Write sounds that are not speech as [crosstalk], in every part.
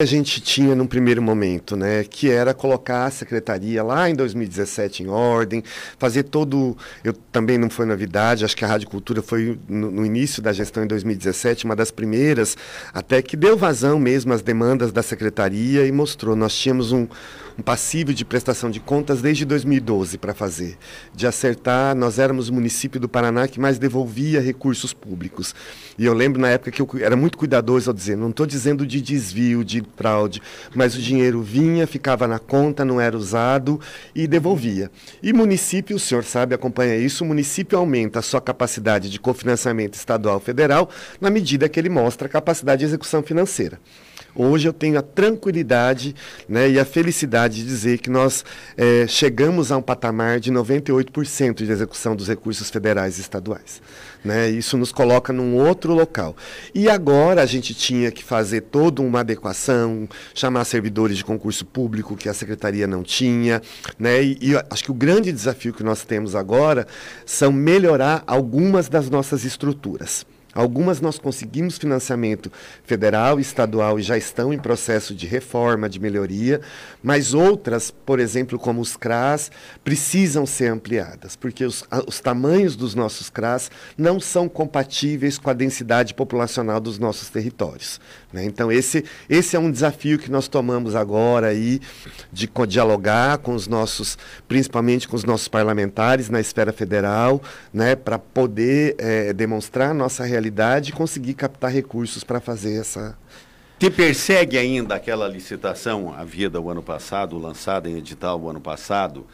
a gente tinha num primeiro momento, né, que era colocar a secretaria lá em 2017 em ordem, fazer todo, eu também não foi novidade, acho que a Rádio Cultura foi no, no, início da gestão em 2017, uma das primeiras, até que deu vazão mesmo às demandas da secretaria e mostrou, nós tínhamos um, um passivo de prestação de contas desde 2012 para fazer, de acertar, nós éramos o município do Paraná que mais devolvia recursos públicos. E eu lembro na época que eu era muito cuidadoso ao dizer, não estou dizendo de desvio, de fraude, mas o dinheiro vinha, ficava na conta, não era usado e devolvia. E município, o senhor sabe, acompanha isso, o município aumenta a sua capacidade de cofinanciamento estadual federal na medida que ele mostra a capacidade de execução financeira. Hoje eu tenho a tranquilidade né, e a felicidade de dizer que nós é, chegamos a um patamar de 98% de execução dos recursos federais e estaduais. Né? Isso nos coloca num outro local. E agora a gente tinha que fazer toda uma adequação, chamar servidores de concurso público que a secretaria não tinha. Né? E, e acho que o grande desafio que nós temos agora são melhorar algumas das nossas estruturas. Algumas nós conseguimos financiamento federal estadual e já estão em processo de reforma, de melhoria, mas outras, por exemplo, como os CRAS, precisam ser ampliadas, porque os, os tamanhos dos nossos CRAS não são compatíveis com a densidade populacional dos nossos territórios. Né? Então, esse, esse é um desafio que nós tomamos agora aí, de dialogar com os nossos, principalmente com os nossos parlamentares na esfera federal, né, para poder é, demonstrar nossa realidade e conseguir captar recursos para fazer essa. Te persegue ainda aquela licitação, a vida o ano passado, lançada em edital o ano passado,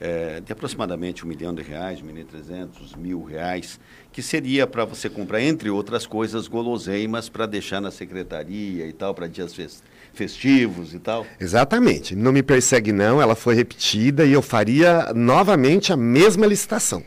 é, de aproximadamente um milhão de reais, um milhão e trezentos mil reais, que seria para você comprar, entre outras coisas, guloseimas para deixar na secretaria e tal, para dias festivos e tal? Exatamente. Não me persegue não, ela foi repetida e eu faria novamente a mesma licitação.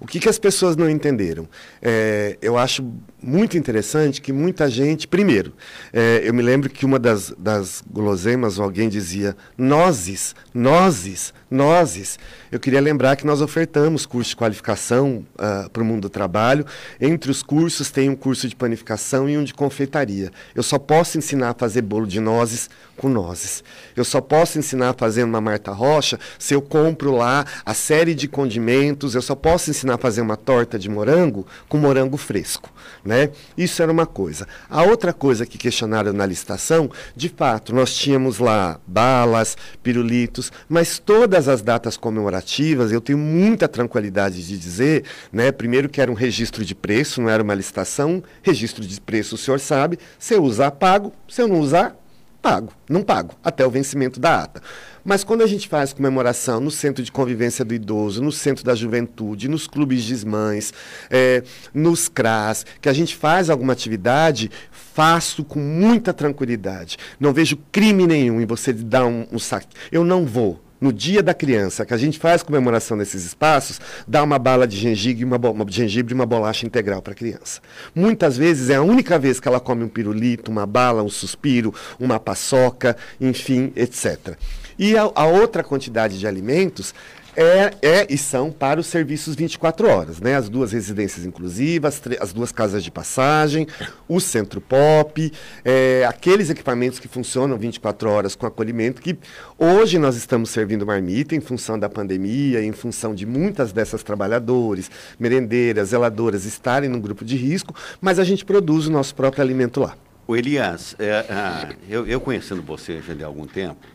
O que, que as pessoas não entenderam? É, eu acho muito interessante que muita gente. Primeiro, é, eu me lembro que uma das, das guloseimas, alguém dizia nozes, nozes, nozes. Eu queria lembrar que nós ofertamos curso de qualificação uh, para o mundo do trabalho. Entre os cursos tem um curso de panificação e um de confeitaria. Eu só posso ensinar a fazer bolo de nozes com nozes. Eu só posso ensinar a fazer uma Marta Rocha se eu compro lá a série de condimentos. Eu só posso ensinar a fazer uma torta de morango com morango fresco. Né? Isso era uma coisa. A outra coisa que questionaram na licitação, de fato, nós tínhamos lá balas, pirulitos, mas todas as datas comemorativas, eu tenho muita tranquilidade de dizer, né? primeiro que era um registro de preço, não era uma licitação, registro de preço o senhor sabe, se eu usar, pago, se eu não usar, pago, não pago, até o vencimento da ata. Mas quando a gente faz comemoração no Centro de Convivência do Idoso, no Centro da Juventude, nos clubes de mães, é, nos CRAS, que a gente faz alguma atividade, faço com muita tranquilidade. Não vejo crime nenhum em você dar um, um saque. Eu não vou no dia da criança, que a gente faz comemoração nesses espaços, dá uma bala de gengibre e uma, uma, gengibre e uma bolacha integral para a criança. Muitas vezes é a única vez que ela come um pirulito, uma bala, um suspiro, uma paçoca, enfim, etc. E a, a outra quantidade de alimentos é, é, e são para os serviços 24 horas, né? As duas residências inclusivas, as duas casas de passagem, o centro pop, é, aqueles equipamentos que funcionam 24 horas com acolhimento, que hoje nós estamos servindo marmita em função da pandemia, em função de muitas dessas trabalhadores, merendeiras, zeladoras estarem no grupo de risco, mas a gente produz o nosso próprio alimento lá. O Elias, é, ah, eu, eu conhecendo você já de algum tempo,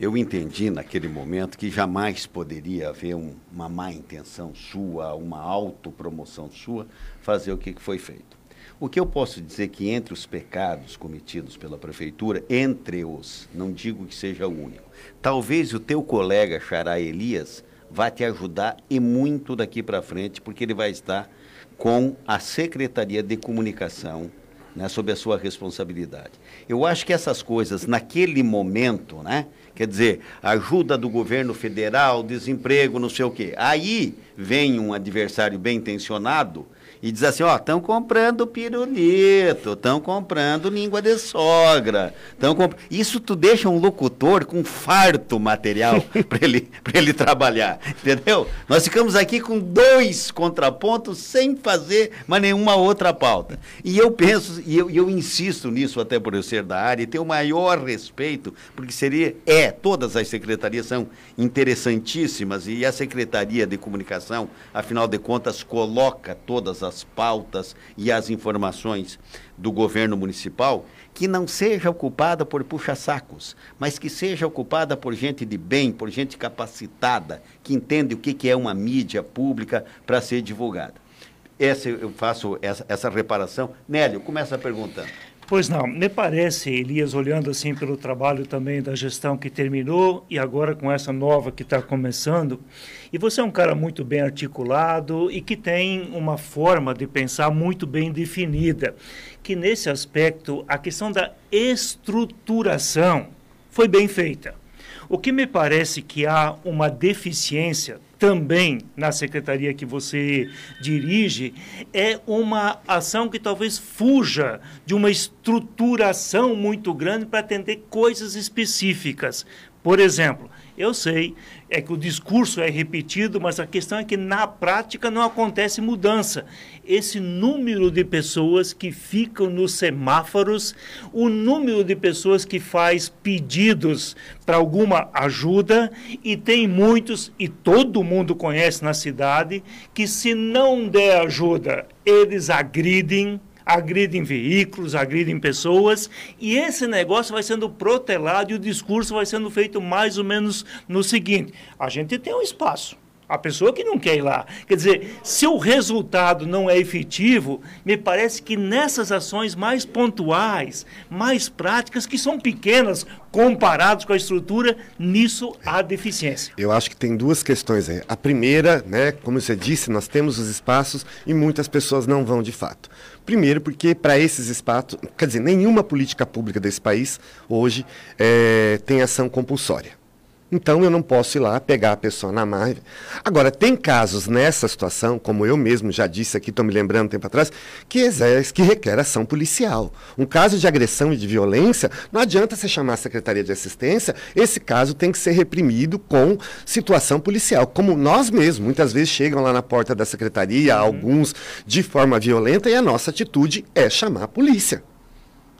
eu entendi naquele momento que jamais poderia haver um, uma má intenção sua, uma autopromoção sua, fazer o que foi feito. O que eu posso dizer que entre os pecados cometidos pela prefeitura, entre os, não digo que seja o único, talvez o teu colega Xará Elias vá te ajudar e muito daqui para frente, porque ele vai estar com a Secretaria de Comunicação né, sob a sua responsabilidade. Eu acho que essas coisas, naquele momento, né, quer dizer, ajuda do governo federal, desemprego, não sei o quê, aí vem um adversário bem intencionado e diz assim, ó, estão comprando pirulito, estão comprando língua de sogra, estão comp... Isso tu deixa um locutor com farto material [laughs] para ele, ele trabalhar, entendeu? Nós ficamos aqui com dois contrapontos sem fazer mais nenhuma outra pauta. E eu penso, e eu, eu insisto nisso até por eu ser da área, e ter o maior respeito, porque seria, é, todas as secretarias são interessantíssimas, e a Secretaria de Comunicação, afinal de contas, coloca todas as pautas e as informações do governo municipal, que não seja ocupada por puxa-sacos, mas que seja ocupada por gente de bem, por gente capacitada, que entende o que é uma mídia pública para ser divulgada. Essa, eu faço essa, essa reparação. Nélio, começa perguntando. Pois não, me parece, Elias, olhando assim pelo trabalho também da gestão que terminou e agora com essa nova que está começando, e você é um cara muito bem articulado e que tem uma forma de pensar muito bem definida, que nesse aspecto a questão da estruturação foi bem feita. O que me parece que há uma deficiência também na secretaria que você dirige é uma ação que talvez fuja de uma estruturação muito grande para atender coisas específicas. Por exemplo, eu sei é que o discurso é repetido, mas a questão é que na prática não acontece mudança. Esse número de pessoas que ficam nos semáforos, o número de pessoas que faz pedidos para alguma ajuda, e tem muitos, e todo mundo conhece na cidade, que se não der ajuda, eles agridem agridem veículos, agridem pessoas, e esse negócio vai sendo protelado e o discurso vai sendo feito mais ou menos no seguinte: a gente tem um espaço. A pessoa que não quer ir lá. Quer dizer, se o resultado não é efetivo, me parece que nessas ações mais pontuais, mais práticas, que são pequenas comparadas com a estrutura, nisso há deficiência. Eu acho que tem duas questões aí. A primeira, né, como você disse, nós temos os espaços e muitas pessoas não vão de fato. Primeiro, porque para esses espaços, quer dizer, nenhuma política pública desse país hoje é, tem ação compulsória. Então eu não posso ir lá pegar a pessoa na marra. Agora, tem casos nessa situação, como eu mesmo já disse aqui, estou me lembrando um tempo atrás, que, exerce, que requer ação policial. Um caso de agressão e de violência, não adianta você chamar a Secretaria de Assistência, esse caso tem que ser reprimido com situação policial. Como nós mesmos, muitas vezes chegam lá na porta da Secretaria, uhum. alguns de forma violenta, e a nossa atitude é chamar a polícia.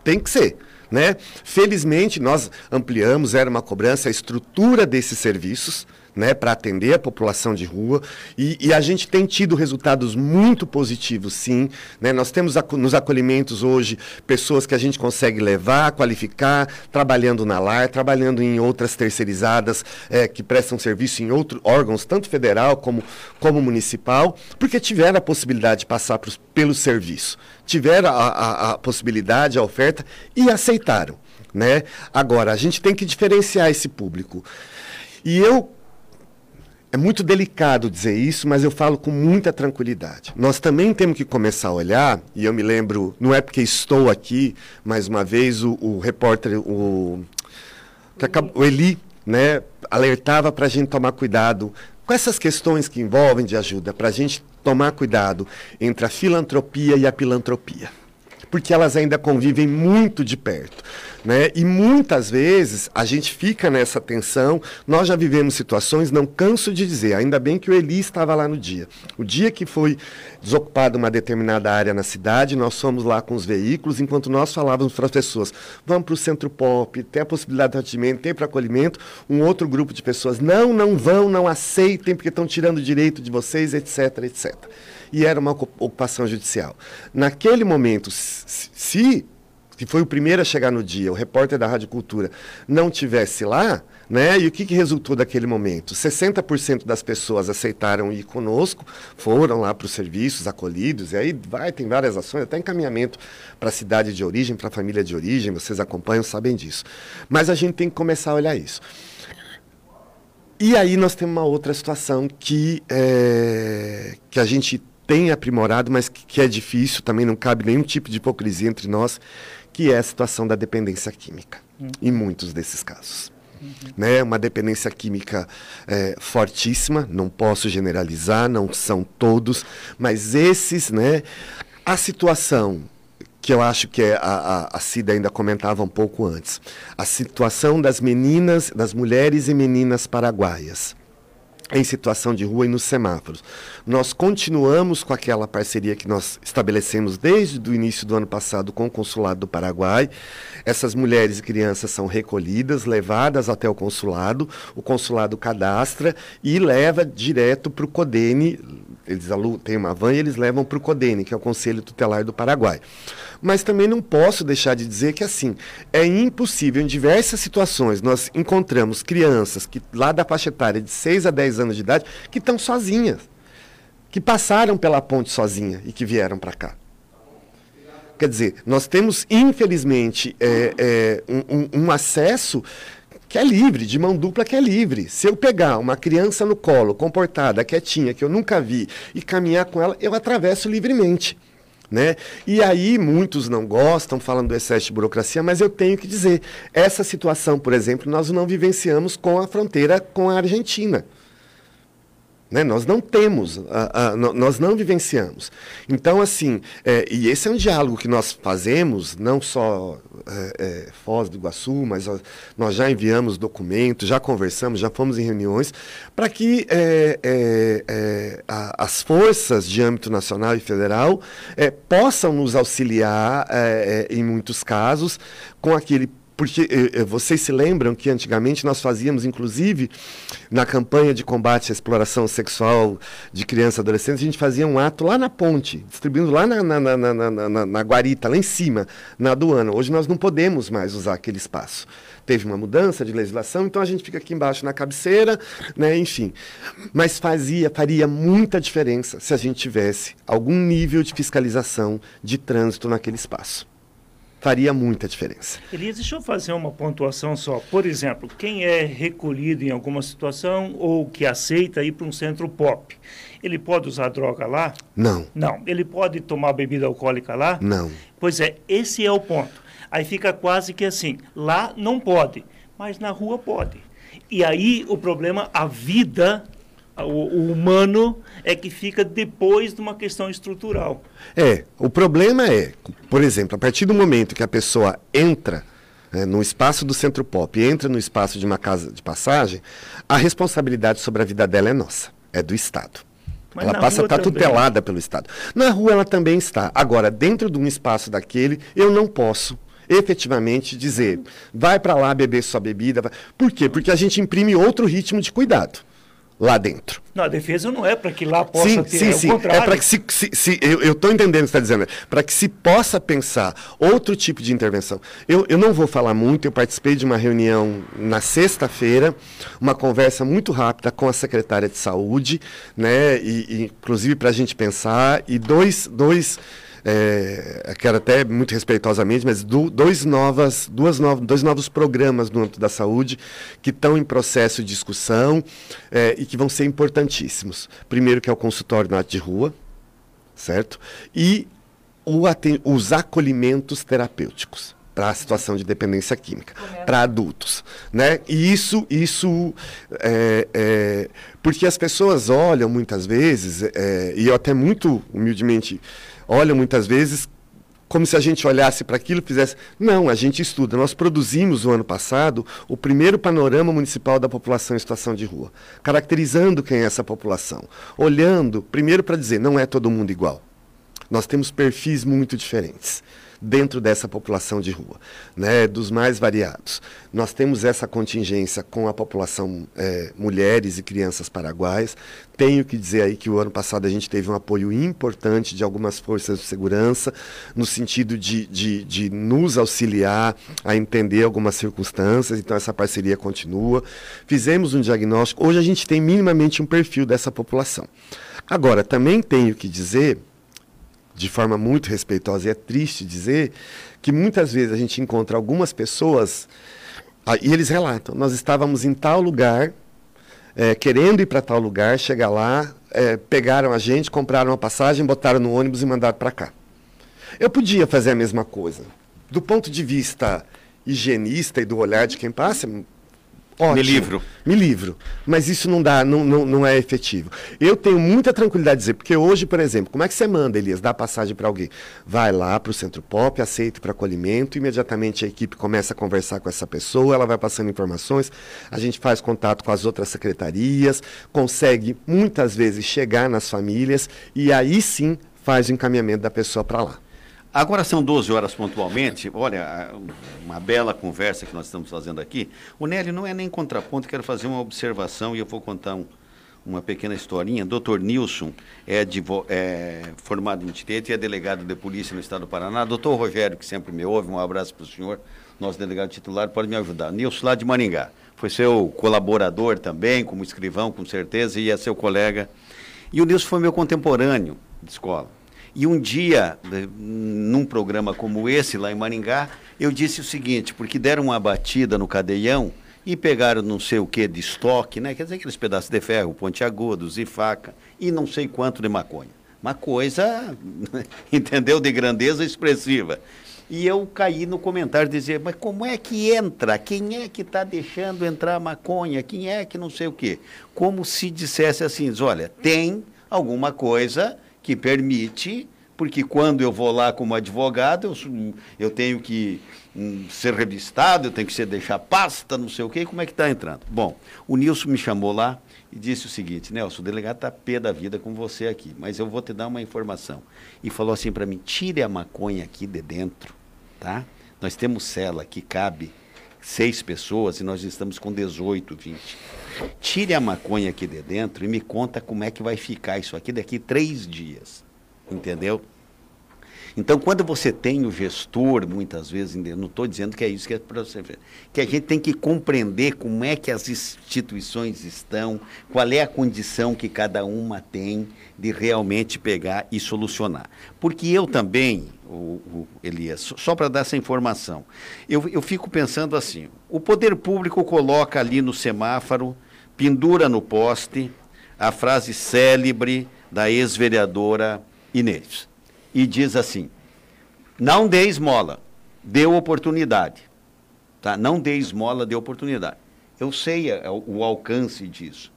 Tem que ser. Né? Felizmente, nós ampliamos, era uma cobrança, a estrutura desses serviços né, para atender a população de rua. E, e, a gente tem tido resultados muito positivos, sim. Né? Nós temos nos acolhimentos hoje pessoas que a gente consegue levar, qualificar, trabalhando na LAR, trabalhando em outras terceirizadas é, que prestam serviço em outros órgãos, tanto federal como, como municipal, porque tiveram a possibilidade de passar pros, pelo serviço, tiveram a, a, a possibilidade, a oferta e aceitaram. Né? Agora, a gente tem que diferenciar esse público. E eu é muito delicado dizer isso, mas eu falo com muita tranquilidade. Nós também temos que começar a olhar, e eu me lembro, não é porque estou aqui, mais uma vez, o, o repórter, o, o Eli, né, alertava para a gente tomar cuidado com essas questões que envolvem de ajuda, para a gente tomar cuidado entre a filantropia e a pilantropia porque elas ainda convivem muito de perto. Né? E muitas vezes a gente fica nessa tensão. Nós já vivemos situações, não canso de dizer, ainda bem que o Eli estava lá no dia. O dia que foi desocupada uma determinada área na cidade, nós fomos lá com os veículos, enquanto nós falávamos para as pessoas: vamos para o centro pop, tem a possibilidade de atendimento, tem para acolhimento. Um outro grupo de pessoas: não, não vão, não aceitem, porque estão tirando o direito de vocês, etc, etc e era uma ocupação judicial. Naquele momento, se que foi o primeiro a chegar no dia, o repórter da Rádio Cultura, não tivesse lá, né? E o que, que resultou daquele momento? 60% das pessoas aceitaram ir conosco, foram lá para os serviços acolhidos, e aí vai, tem várias ações, até encaminhamento para a cidade de origem, para a família de origem, vocês acompanham, sabem disso. Mas a gente tem que começar a olhar isso. E aí nós temos uma outra situação que, é, que a gente tem aprimorado, mas que, que é difícil, também não cabe nenhum tipo de hipocrisia entre nós, que é a situação da dependência química, hum. em muitos desses casos. Uhum. Né? Uma dependência química é, fortíssima, não posso generalizar, não são todos, mas esses, né? A situação que eu acho que é a, a, a Cida ainda comentava um pouco antes, a situação das meninas, das mulheres e meninas paraguaias em situação de rua e nos semáforos. Nós continuamos com aquela parceria que nós estabelecemos desde o início do ano passado com o Consulado do Paraguai. Essas mulheres e crianças são recolhidas, levadas até o consulado, o consulado cadastra e leva direto para o CODENE. Eles têm uma van e eles levam para o CODENE, que é o Conselho Tutelar do Paraguai. Mas também não posso deixar de dizer que, assim, é impossível, em diversas situações, nós encontramos crianças que lá da faixa etária de 6 a 10 anos de idade que estão sozinhas, que passaram pela ponte sozinha e que vieram para cá. Quer dizer, nós temos, infelizmente, é, é, um, um acesso que é livre, de mão dupla que é livre. Se eu pegar uma criança no colo, comportada, quietinha, que eu nunca vi, e caminhar com ela, eu atravesso livremente. Né? E aí muitos não gostam, falam do excesso de burocracia, mas eu tenho que dizer, essa situação, por exemplo, nós não vivenciamos com a fronteira com a Argentina. Né? Nós não temos, nós não vivenciamos. Então, assim, é, e esse é um diálogo que nós fazemos, não só é, é, Foz do Iguaçu, mas ó, nós já enviamos documentos, já conversamos, já fomos em reuniões, para que é, é, é, a, as forças de âmbito nacional e federal possam nos auxiliar, em muitos casos, com aquele porque eh, eh, vocês se lembram que antigamente nós fazíamos, inclusive, na campanha de combate à exploração sexual de crianças e adolescentes, a gente fazia um ato lá na ponte, distribuindo lá na, na, na, na, na guarita, lá em cima, na aduana. Hoje nós não podemos mais usar aquele espaço teve uma mudança de legislação, então a gente fica aqui embaixo na cabeceira, né, enfim. Mas fazia, faria muita diferença se a gente tivesse algum nível de fiscalização de trânsito naquele espaço faria muita diferença. Elias, deixa eu fazer uma pontuação só. Por exemplo, quem é recolhido em alguma situação ou que aceita ir para um centro pop, ele pode usar droga lá? Não. Não. Ele pode tomar bebida alcoólica lá? Não. Pois é, esse é o ponto. Aí fica quase que assim, lá não pode, mas na rua pode. E aí o problema, a vida o, o, humano é que fica depois de uma questão estrutural. É, o problema é, por exemplo, a partir do momento que a pessoa entra é, no espaço do centro pop, entra no espaço de uma casa de passagem, a responsabilidade sobre a vida dela é nossa, é do Estado. Mas ela passa a estar tutelada pelo Estado. Na rua ela também está. Agora, dentro de um espaço daquele, eu não posso efetivamente dizer, vai para lá beber sua bebida. Vai... Por quê? Porque a gente imprime outro ritmo de cuidado lá dentro. Não, a defesa não é para que lá possa sim, ter, sim, é sim. É para que se, se, se eu estou entendendo o que você está dizendo, para que se possa pensar outro tipo de intervenção. Eu, eu não vou falar muito, eu participei de uma reunião na sexta-feira, uma conversa muito rápida com a secretária de saúde, né, e, e inclusive para a gente pensar, e dois, dois é, quero até muito respeitosamente, mas do, dois, novas, duas no, dois novos programas no âmbito da saúde que estão em processo de discussão é, e que vão ser importantíssimos. Primeiro que é o consultório na de rua, certo? E os acolhimentos terapêuticos para a situação de dependência química, para adultos. Né? E isso, isso é, é, porque as pessoas olham muitas vezes, é, e eu até muito humildemente olham muitas vezes como se a gente olhasse para aquilo e fizesse. Não, a gente estuda. Nós produzimos o ano passado o primeiro panorama municipal da população em situação de rua, caracterizando quem é essa população, olhando, primeiro para dizer, não é todo mundo igual. Nós temos perfis muito diferentes dentro dessa população de rua, né, dos mais variados. Nós temos essa contingência com a população é, mulheres e crianças paraguaias. Tenho que dizer aí que o ano passado a gente teve um apoio importante de algumas forças de segurança, no sentido de, de, de nos auxiliar a entender algumas circunstâncias, então essa parceria continua. Fizemos um diagnóstico, hoje a gente tem minimamente um perfil dessa população. Agora, também tenho que dizer de forma muito respeitosa, e é triste dizer que muitas vezes a gente encontra algumas pessoas, ah, e eles relatam: nós estávamos em tal lugar, é, querendo ir para tal lugar, chegar lá, é, pegaram a gente, compraram uma passagem, botaram no ônibus e mandaram para cá. Eu podia fazer a mesma coisa. Do ponto de vista higienista e do olhar de quem passa, ótimo. Me livro. Me livro. Mas isso não dá, não, não, não é efetivo. Eu tenho muita tranquilidade de dizer, porque hoje, por exemplo, como é que você manda, Elias, dar passagem para alguém? Vai lá para o Centro Pop, aceita para acolhimento, imediatamente a equipe começa a conversar com essa pessoa, ela vai passando informações, a gente faz contato com as outras secretarias, consegue muitas vezes chegar nas famílias e aí sim faz o encaminhamento da pessoa para lá. Agora são 12 horas pontualmente. Olha, uma bela conversa que nós estamos fazendo aqui. O Nélio não é nem contraponto, quero fazer uma observação e eu vou contar um, uma pequena historinha. Dr. Nilson é, é, formado em Direito e é delegado de polícia no estado do Paraná. Doutor Rogério, que sempre me ouve, um abraço para o senhor, nosso delegado titular, pode me ajudar. Nilson, lá de Maringá. Foi seu colaborador também, como escrivão, com certeza, e é seu colega. E o Nilson foi meu contemporâneo de escola. E um dia, num programa como esse, lá em Maringá, eu disse o seguinte, porque deram uma batida no cadeião e pegaram não sei o que de estoque, né? Quer dizer, aqueles pedaços de ferro, pontiagudos e faca, e não sei quanto de maconha. Uma coisa, [laughs] entendeu, de grandeza expressiva. E eu caí no comentário dizer, mas como é que entra? Quem é que está deixando entrar maconha? Quem é que não sei o quê? Como se dissesse assim, olha, tem alguma coisa que permite, porque quando eu vou lá como advogado, eu, eu tenho que um, ser revistado, eu tenho que ser, deixar pasta, não sei o quê, como é que está entrando? Bom, o Nilson me chamou lá e disse o seguinte, Nelson, o delegado está pé da vida com você aqui, mas eu vou te dar uma informação. E falou assim para mim, tire a maconha aqui de dentro, tá? Nós temos cela que cabe seis pessoas e nós estamos com 18, 20. Tire a maconha aqui de dentro e me conta como é que vai ficar isso aqui daqui três dias. Entendeu? Então, quando você tem o gestor, muitas vezes, não estou dizendo que é isso que é para você ver, que a gente tem que compreender como é que as instituições estão, qual é a condição que cada uma tem de realmente pegar e solucionar. Porque eu também, o, o Elias, só para dar essa informação, eu, eu fico pensando assim: o poder público coloca ali no semáforo pendura no poste a frase célebre da ex-vereadora Inês. E diz assim: não dê esmola, dê oportunidade. Tá? Não dê esmola, dê oportunidade. Eu sei o alcance disso.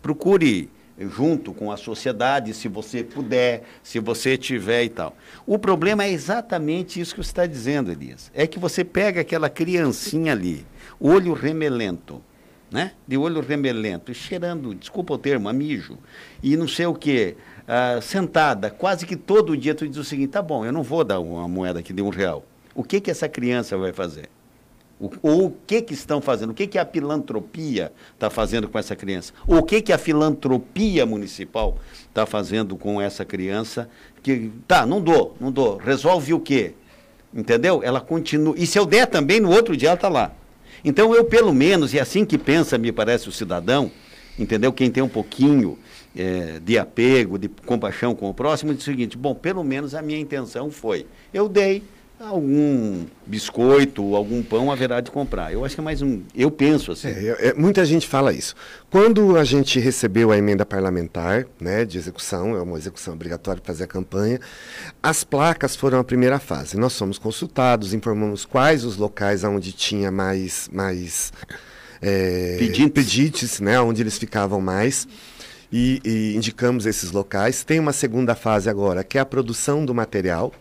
Procure junto com a sociedade, se você puder, se você tiver e tal. O problema é exatamente isso que você está dizendo, Elias. É que você pega aquela criancinha ali, olho remelento, né? De olho remelento, cheirando, desculpa o termo, a mijo, e não sei o quê, uh, sentada, quase que todo dia tu diz o seguinte, tá bom, eu não vou dar uma moeda aqui de um real. O que que essa criança vai fazer? O, ou o que que estão fazendo? O que que a filantropia está fazendo com essa criança? Ou o que que a filantropia municipal está fazendo com essa criança? Que tá, não dou, não dou. Resolve o quê? Entendeu? Ela continua. E se eu der também, no outro dia ela está lá. Então eu, pelo menos, e assim que pensa, me parece, o cidadão, entendeu? Quem tem um pouquinho é, de apego, de compaixão com o próximo, diz o seguinte: bom, pelo menos a minha intenção foi, eu dei algum biscoito, algum pão haverá de comprar. Eu acho que é mais um. Eu penso assim. É, é, muita gente fala isso. Quando a gente recebeu a emenda parlamentar, né, de execução, é uma execução obrigatória para fazer a campanha, as placas foram a primeira fase. Nós fomos consultados, informamos quais os locais onde tinha mais, mais é, pedites. pedites, né, onde eles ficavam mais. E, e indicamos esses locais. Tem uma segunda fase agora, que é a produção do material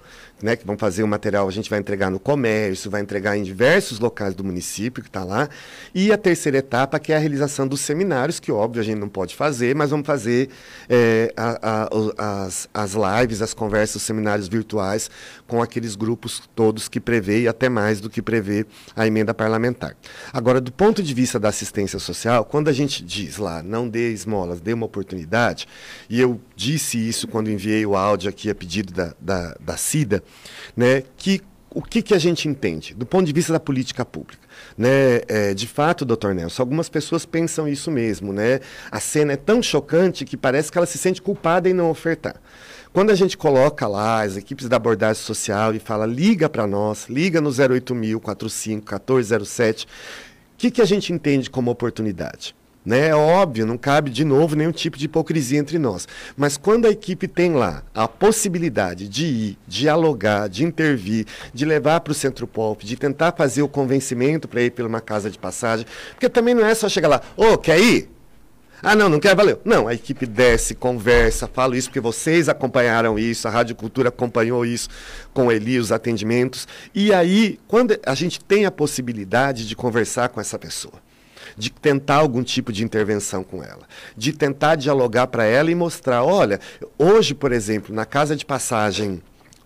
né, que vão fazer o material, a gente vai entregar no comércio, vai entregar em diversos locais do município que está lá. E a terceira etapa, que é a realização dos seminários, que óbvio a gente não pode fazer, mas vamos fazer é, a, a, as, as lives, as conversas, os seminários virtuais com aqueles grupos todos que prevê e até mais do que prevê a emenda parlamentar. Agora, do ponto de vista da assistência social, quando a gente diz lá, não dê esmolas, dê uma oportunidade, e eu disse isso quando enviei o áudio aqui a pedido da, da, da CIDA, né, que o que, que a gente entende do ponto de vista da política pública? Né? É, de fato, doutor Nelson, algumas pessoas pensam isso mesmo. Né? A cena é tão chocante que parece que ela se sente culpada em não ofertar. Quando a gente coloca lá as equipes da abordagem social e fala, liga para nós, liga no 08000 45 1407, o que, que a gente entende como oportunidade? Né? É óbvio, não cabe de novo nenhum tipo de hipocrisia entre nós. Mas quando a equipe tem lá a possibilidade de ir, dialogar, de intervir, de levar para o centro pop, de tentar fazer o convencimento para ir pela uma casa de passagem, porque também não é só chegar lá, ô, oh, quer ir? Ah, não, não quer, valeu. Não, a equipe desce, conversa, falo isso porque vocês acompanharam isso, a Rádio Cultura acompanhou isso com Eli, os atendimentos. E aí, quando a gente tem a possibilidade de conversar com essa pessoa, de tentar algum tipo de intervenção com ela, de tentar dialogar para ela e mostrar, olha, hoje, por exemplo, na casa de passagem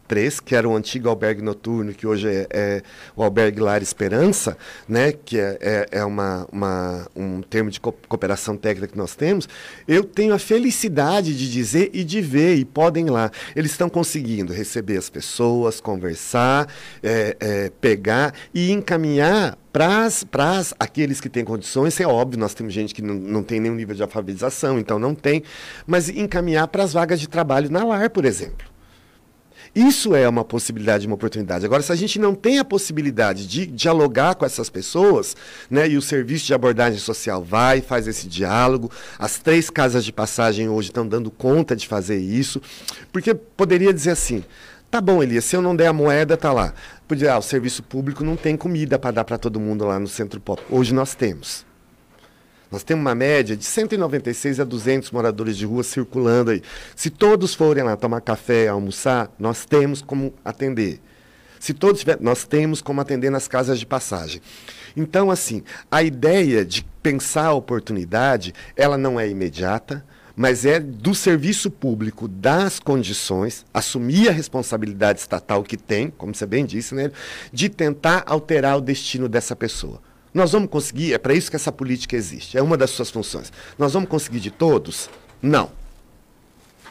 3, que era o antigo albergue noturno, que hoje é, é o albergue Lar Esperança, né, que é, é, é uma, uma, um termo de cooperação técnica que nós temos, eu tenho a felicidade de dizer e de ver, e podem ir lá. Eles estão conseguindo receber as pessoas, conversar, é, é, pegar e encaminhar para aqueles que têm condições, é óbvio, nós temos gente que não, não tem nenhum nível de alfabetização, então não tem, mas encaminhar para as vagas de trabalho na LAR, por exemplo. Isso é uma possibilidade, uma oportunidade. Agora, se a gente não tem a possibilidade de dialogar com essas pessoas, né, e o serviço de abordagem social vai, faz esse diálogo, as três casas de passagem hoje estão dando conta de fazer isso, porque poderia dizer assim, tá bom, Elias, se eu não der a moeda, tá lá. Podia, ah, o serviço público não tem comida para dar para todo mundo lá no centro pop. Hoje nós temos. Nós temos uma média de 196 a 200 moradores de rua circulando aí. Se todos forem lá tomar café, almoçar, nós temos como atender. Se todos tiverem, nós temos como atender nas casas de passagem. Então, assim, a ideia de pensar a oportunidade, ela não é imediata, mas é do serviço público das condições, assumir a responsabilidade estatal que tem, como você bem disse, né, de tentar alterar o destino dessa pessoa. Nós vamos conseguir, é para isso que essa política existe, é uma das suas funções. Nós vamos conseguir de todos? Não.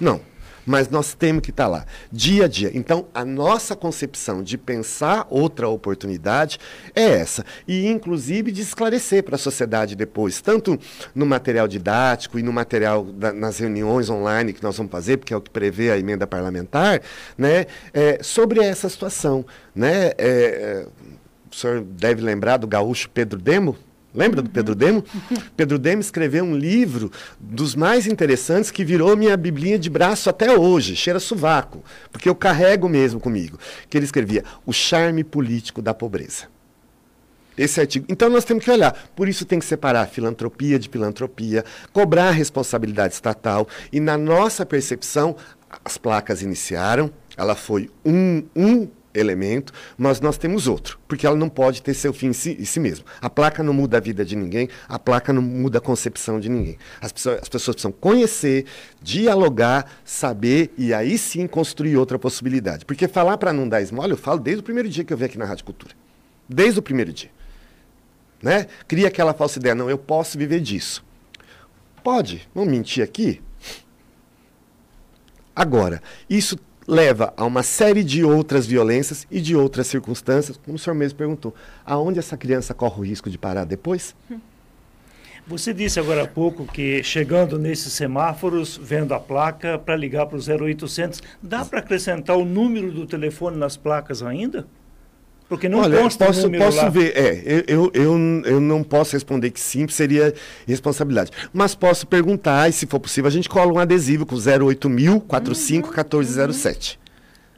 Não. Mas nós temos que estar tá lá, dia a dia. Então, a nossa concepção de pensar outra oportunidade é essa. E, inclusive, de esclarecer para a sociedade depois, tanto no material didático e no material da, nas reuniões online que nós vamos fazer, porque é o que prevê a emenda parlamentar, né, é, sobre essa situação. Né, é, o senhor deve lembrar do gaúcho Pedro Demo? Lembra do Pedro Demo? Pedro Demo escreveu um livro dos mais interessantes que virou minha biblinha de braço até hoje, cheira sovaco, porque eu carrego mesmo comigo. Que ele escrevia O Charme Político da Pobreza. Esse artigo. Então nós temos que olhar. Por isso tem que separar filantropia de filantropia, cobrar a responsabilidade estatal. E na nossa percepção, as placas iniciaram, ela foi um, um elemento, mas nós temos outro, porque ela não pode ter seu fim em si, em si mesmo. A placa não muda a vida de ninguém, a placa não muda a concepção de ninguém. As pessoas, as pessoas precisam conhecer, dialogar, saber e aí sim construir outra possibilidade. Porque falar para não dar esmola, eu falo desde o primeiro dia que eu vim aqui na Rádio Cultura. Desde o primeiro dia. Né? Cria aquela falsa ideia, não, eu posso viver disso. Pode, vamos mentir aqui? Agora, isso leva a uma série de outras violências e de outras circunstâncias, como o senhor mesmo perguntou. Aonde essa criança corre o risco de parar depois? Você disse agora há pouco que chegando nesses semáforos, vendo a placa para ligar para o 0800, dá para acrescentar o número do telefone nas placas ainda? Porque não Olha, consta posso, número posso lá. ver, é, eu, eu, eu não posso responder que sim, seria responsabilidade. Mas posso perguntar, e se for possível, a gente cola um adesivo com 08000 45 1407.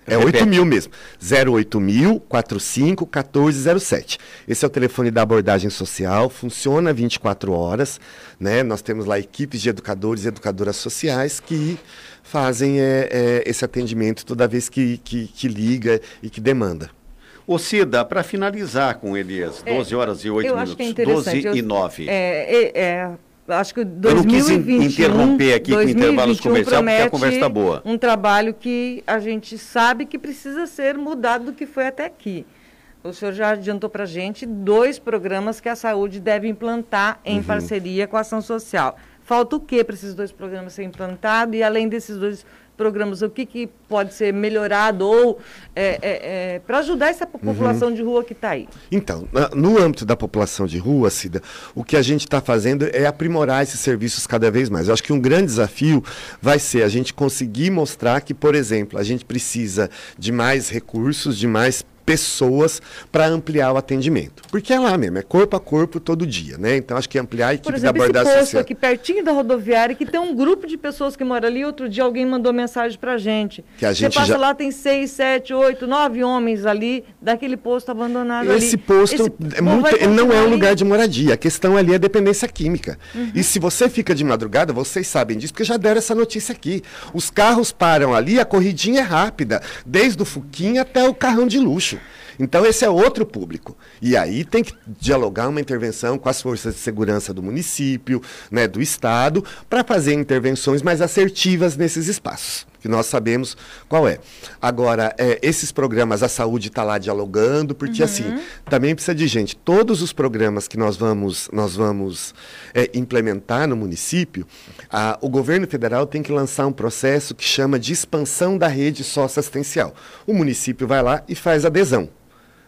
É 8 mil mesmo. 08000 45 1407. Esse é o telefone da abordagem social, funciona 24 horas. Né? Nós temos lá equipes de educadores e educadoras sociais que fazem é, é, esse atendimento toda vez que, que, que liga e que demanda. Ô Cida, para finalizar com Elias, 12 é, horas e 8 minutos, é 12 e 9. É, é, é, acho que 2021, Eu não quis interromper aqui com intervalos comerciais, porque a conversa está boa. um trabalho que a gente sabe que precisa ser mudado do que foi até aqui. O senhor já adiantou para a gente dois programas que a saúde deve implantar em uhum. parceria com a ação social. Falta o que para esses dois programas serem implantados? E além desses dois programas, o que, que pode ser melhorado ou é, é, é, para ajudar essa população uhum. de rua que está aí? Então, no âmbito da população de rua, Cida, o que a gente está fazendo é aprimorar esses serviços cada vez mais. Eu acho que um grande desafio vai ser a gente conseguir mostrar que, por exemplo, a gente precisa de mais recursos, de mais pessoas para ampliar o atendimento. Porque é lá mesmo, é corpo a corpo todo dia, né? Então acho que ampliar a equipe Por exemplo, da abordagem esse posto social. aqui pertinho da rodoviária que tem um grupo de pessoas que moram ali. Outro dia alguém mandou mensagem pra gente. Que a gente Você passa já- lá, tem seis, sete, oito, nove homens ali daquele posto abandonado ali. Esse posto Esse é povo muito- não é um ali. lugar de moradia. A questão ali é dependência química. Uhum. E se você fica de madrugada, vocês sabem disso, porque já deram essa notícia aqui. Os carros param ali, a corridinha é rápida, desde o Fuquinha até o carrão de luxo. Então, esse é outro público. E aí tem que dialogar uma intervenção com as forças de segurança do município, né, do Estado, para fazer intervenções mais assertivas nesses espaços, que nós sabemos qual é. Agora, é, esses programas, a saúde está lá dialogando, porque assim, também precisa de gente. Todos os programas que nós vamos, nós vamos é, implementar no município, a- o governo federal tem que lançar um processo que chama de expansão da rede socioassistencial. O município vai lá e faz adesão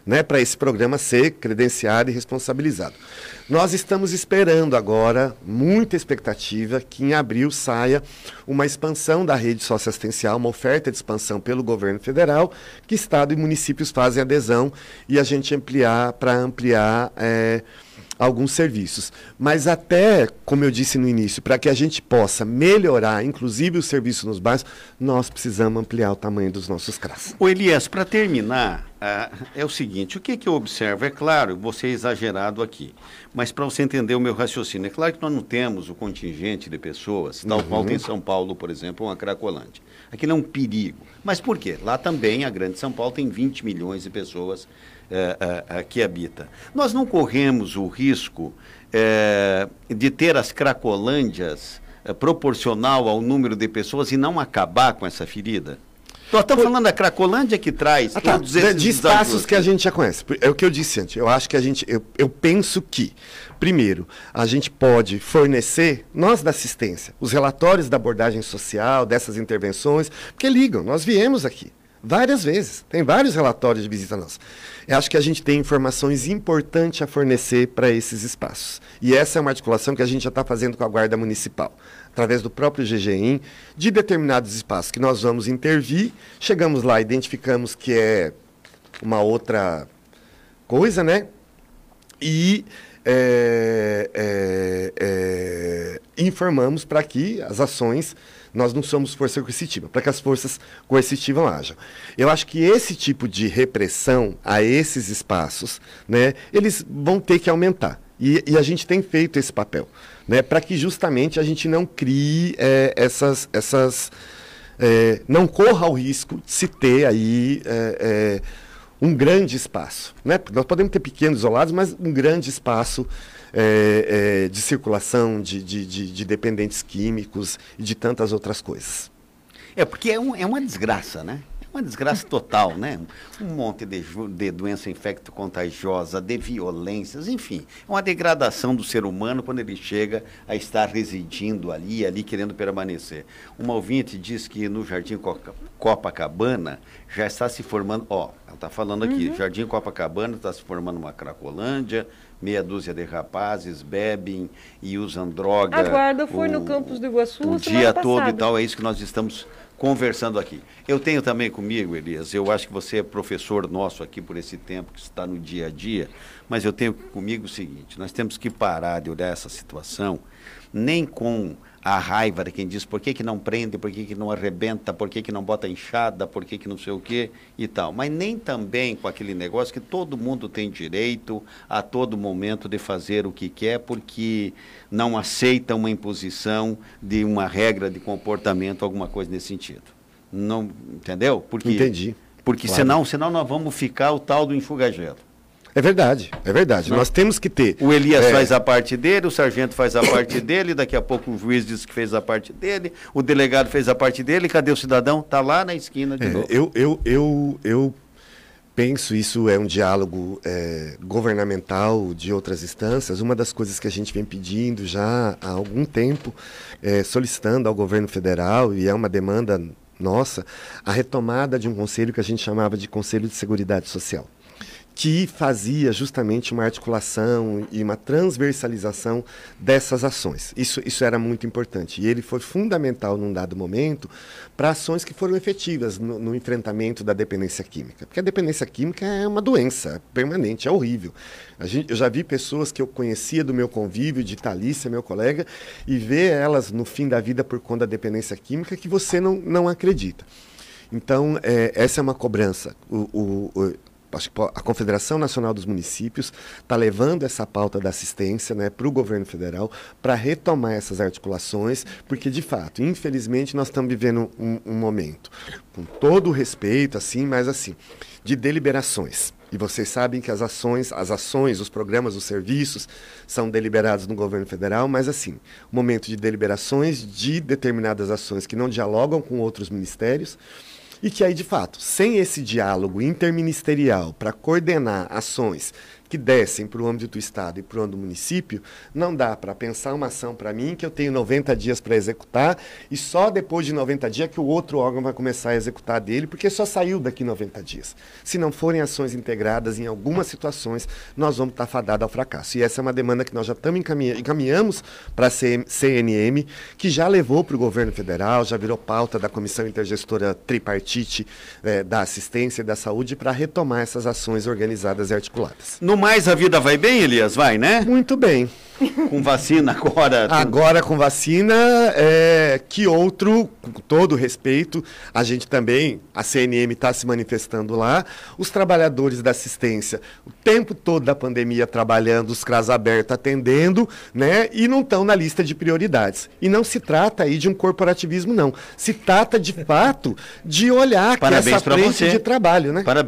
né, para esse programa ser credenciado e responsabilizado. Nós estamos esperando agora, muita expectativa, que em abril saia uma expansão da rede socioassistencial, uma oferta de expansão pelo governo federal, que Estado e municípios fazem adesão e a gente ampliar para ampliar. eh, alguns serviços. Mas até, como eu disse no início, para que a gente possa melhorar, inclusive o serviço nos bairros, nós precisamos ampliar o tamanho dos nossos CRAS. O Elias, para terminar, ah, é o seguinte: o que, que eu observo? É claro, você é exagerado aqui, mas para você entender o meu raciocínio, é claro que nós não temos o contingente de pessoas, tal qual tem em São Paulo, por exemplo, uma Cracolândia. Aquilo é um perigo. Mas por quê? Lá também, a Grande São Paulo tem 20 milhões de pessoas eh, eh, eh, que habita. Nós não corremos o risco eh, de ter as Cracolândias eh, proporcional ao número de pessoas e não acabar com essa ferida? Nós estamos falando da Cracolândia que traz Ah, tá. todos esses de espaços que a gente já conhece. É o que eu disse antes. Eu acho que a gente. Eu, eu penso que, primeiro, a gente pode fornecer, nós da assistência, os relatórios da abordagem social, dessas intervenções, porque ligam, nós viemos aqui. Várias vezes. Tem vários relatórios de visita nossa. Eu acho que a gente tem informações importantes a fornecer para esses espaços. E essa é uma articulação que a gente já está fazendo com a Guarda Municipal, através do próprio GGIM, de determinados espaços que nós vamos intervir. Chegamos lá, identificamos que é uma outra coisa, né? E é, é, é, informamos para que as ações, nós não somos força coercitiva, para que as forças coercitivas hajam. Eu acho que esse tipo de repressão a esses espaços, né, eles vão ter que aumentar. E, e a gente tem feito esse papel, né, para que justamente a gente não crie é, essas, essas é, não corra o risco de se ter aí é, é, um grande espaço. Né? Nós podemos ter pequenos isolados, mas um grande espaço é, é, de circulação de, de, de, de dependentes químicos e de tantas outras coisas. É porque é, um- é uma desgraça, né? É uma desgraça total, né? Um monte de, de doença infecto-contagiosa, de violências, enfim. É uma degradação do ser humano quando ele chega a estar residindo ali, ali querendo permanecer. Uma ouvinte diz que no Jardim Copacabana já está se formando, ó, ela está falando aqui, Jardim Copacabana está se formando uma Cracolândia, meia dúzia de rapazes bebem e usam droga. A guarda foi no campus do Iguaçu o dia todo e tal, é isso que nós estamos conversando aqui. Eu tenho também comigo, Elias, eu acho que você é professor nosso aqui por esse tempo que está no dia a dia, mas eu tenho comigo o seguinte, nós temos que parar de olhar essa situação nem com a raiva de quem diz por que, que não prende, por que, que não arrebenta, por que, que não bota enxada, por que, que não sei o quê e tal. Mas nem também com aquele negócio que todo mundo tem direito a todo momento de fazer o que quer, porque não aceita uma imposição de uma regra de comportamento, alguma coisa nesse sentido. Não, entendeu? Porque, Entendi. Porque Claro. senão, senão nós vamos ficar o tal do enxuga-gelo. É verdade, é verdade. Não. Nós temos que ter. O Elias é, faz a parte dele, o sargento faz a parte [coughs] dele, daqui a pouco o juiz diz que fez a parte dele, o delegado fez a parte dele, cadê o cidadão? Está lá na esquina de É, novo. eu, eu, eu, eu penso isso é um diálogo é, governamental de outras instâncias. Uma das coisas que a gente vem pedindo já há algum tempo, é, solicitando ao governo federal, e é uma demanda nossa, a retomada de um conselho que a gente chamava de Conselho de Seguridade Social que fazia justamente uma articulação e uma transversalização dessas ações. Isso, isso era muito importante. E ele foi fundamental num dado momento para ações que foram efetivas no, no, enfrentamento da dependência química. Porque a dependência química é uma doença permanente, é horrível. Gente, eu já vi pessoas que eu conhecia do meu convívio, de Thalícia, meu colega, e ver elas no fim da vida por conta da dependência química que você não, não acredita. Então, é, essa é uma cobrança. O, o, a Confederação Nacional dos Municípios está levando essa pauta da assistência né, para o governo federal para retomar essas articulações, porque de fato, infelizmente, nós estamos vivendo um, um momento, com todo o respeito, assim, mas assim, de deliberações. E vocês sabem que as ações, as ações, os programas, os serviços são deliberados no governo federal, mas assim, momento de deliberações de determinadas ações que não dialogam com outros ministérios e que aí, de fato, sem esse diálogo interministerial para coordenar ações que descem para o âmbito do Estado e para o âmbito do município, não dá para pensar uma ação para mim que eu tenho 90 dias para executar e só depois de 90 dias que o outro órgão vai começar a executar dele, porque só saiu daqui 90 dias. Se não forem ações integradas, em algumas situações, nós vamos estar fadados ao fracasso. E essa é uma demanda que nós já estamos encaminha encaminhamos para a CNM, que já levou para o governo federal, já virou pauta da Comissão Intergestora Tripartite eh, da Assistência e da Saúde para retomar essas ações organizadas e articuladas. No mais a vida vai bem, Elias? Vai, né? Muito bem. Com vacina agora. Agora com vacina, é, que outro, com todo respeito, a gente também, a CNM está se manifestando lá, os trabalhadores da assistência, o tempo todo da pandemia trabalhando, os CRAS abertos atendendo, né? E não estão na lista de prioridades. E não se trata aí de um corporativismo, não. Se trata, de fato, de olhar Parabéns essa frente você. de trabalho, né? Parabéns.